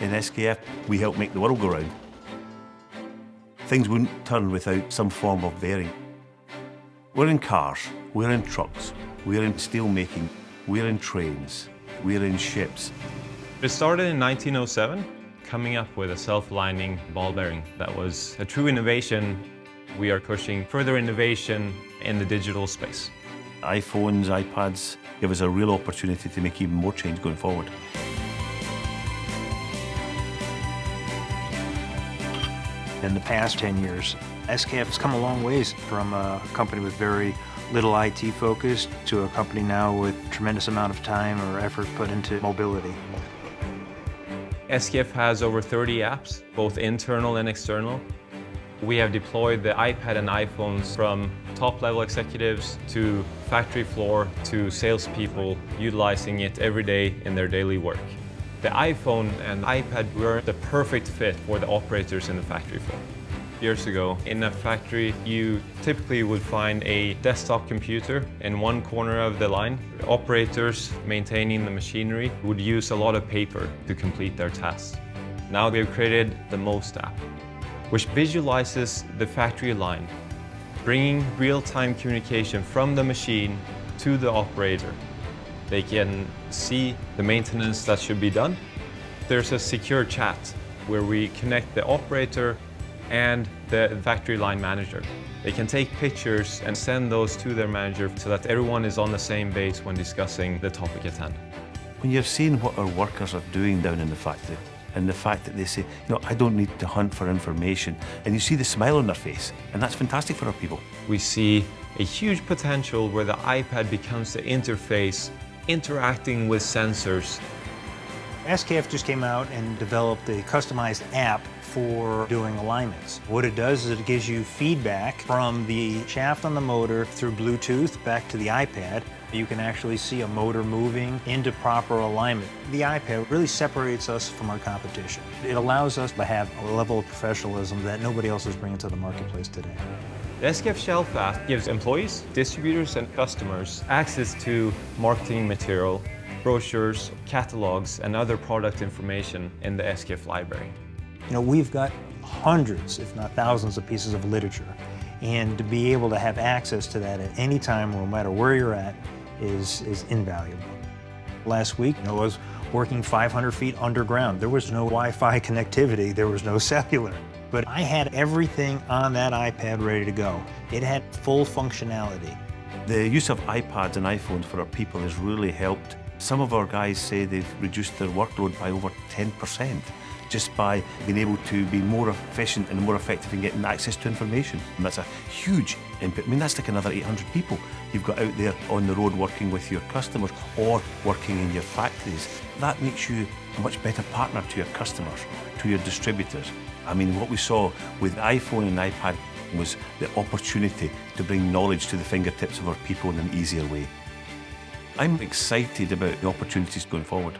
in SKF, we help make the world go round. Things wouldn't turn without some form of bearing. We're in cars, we're in trucks, we're in steel making, we're in trains, we're in ships. It started in 1907, coming up with a self-aligning ball bearing that was a true innovation. We are pushing further innovation in the digital space. iPhones, iPads give us a real opportunity to make even more change going forward. In the past 10 years, SKF has come a long ways from a company with very little IT focus to a company now with tremendous amount of time or effort put into mobility. SKF has over 30 apps, both internal and external. We have deployed the iPad and iPhones from top-level executives to factory floor to salespeople utilizing it every day in their daily work. The iPhone and iPad were the perfect fit for the operators in the factory floor. Years ago, in a factory, you typically would find a desktop computer in one corner of the line. Operators maintaining the machinery would use a lot of paper to complete their tasks. Now they've created the MOST app, which visualizes the factory line, bringing real-time communication from the machine to the operator. They can see the maintenance that should be done. There's a secure chat where we connect the operator and the factory line manager. They can take pictures and send those to their manager so that everyone is on the same base when discussing the topic at hand. When you're seeing what our workers are doing down in the factory, and the fact that they say, you know, I don't need to hunt for information, and you see the smile on their face, and that's fantastic for our people. We see a huge potential where the iPad becomes the interface interacting with sensors. SKF just came out and developed a customized app for doing alignments. What it does is it gives you feedback from the shaft on the motor through Bluetooth back to the iPad. You can actually see a motor moving into proper alignment. The iPad really separates us from our competition. It allows us to have a level of professionalism that nobody else is bringing to the marketplace today. The SKF Shelf app gives employees, distributors, and customers access to marketing material, brochures, catalogs, and other product information in the SKF library. You know, we've got hundreds, if not thousands, of pieces of literature. And to be able to have access to that at any time, no matter where you're at, is, is invaluable. Last week, you know, I was working 500 feet underground. There was no Wi-Fi connectivity, there was no cellular. But I had everything on that iPad ready to go. It had full functionality. The use of iPads and iPhones for our people has really helped. Some of our guys say they've reduced their workload by over 10% just by being able to be more efficient and more effective in getting access to information. And that's a huge input. I mean, that's like another 800 people you've got out there on the road working with your customers or working in your factories. That makes you a much better partner to your customers, to your distributors. I mean, what we saw with iPhone and iPad was the opportunity to bring knowledge to the fingertips of our people in an easier way. I'm excited about the opportunities going forward.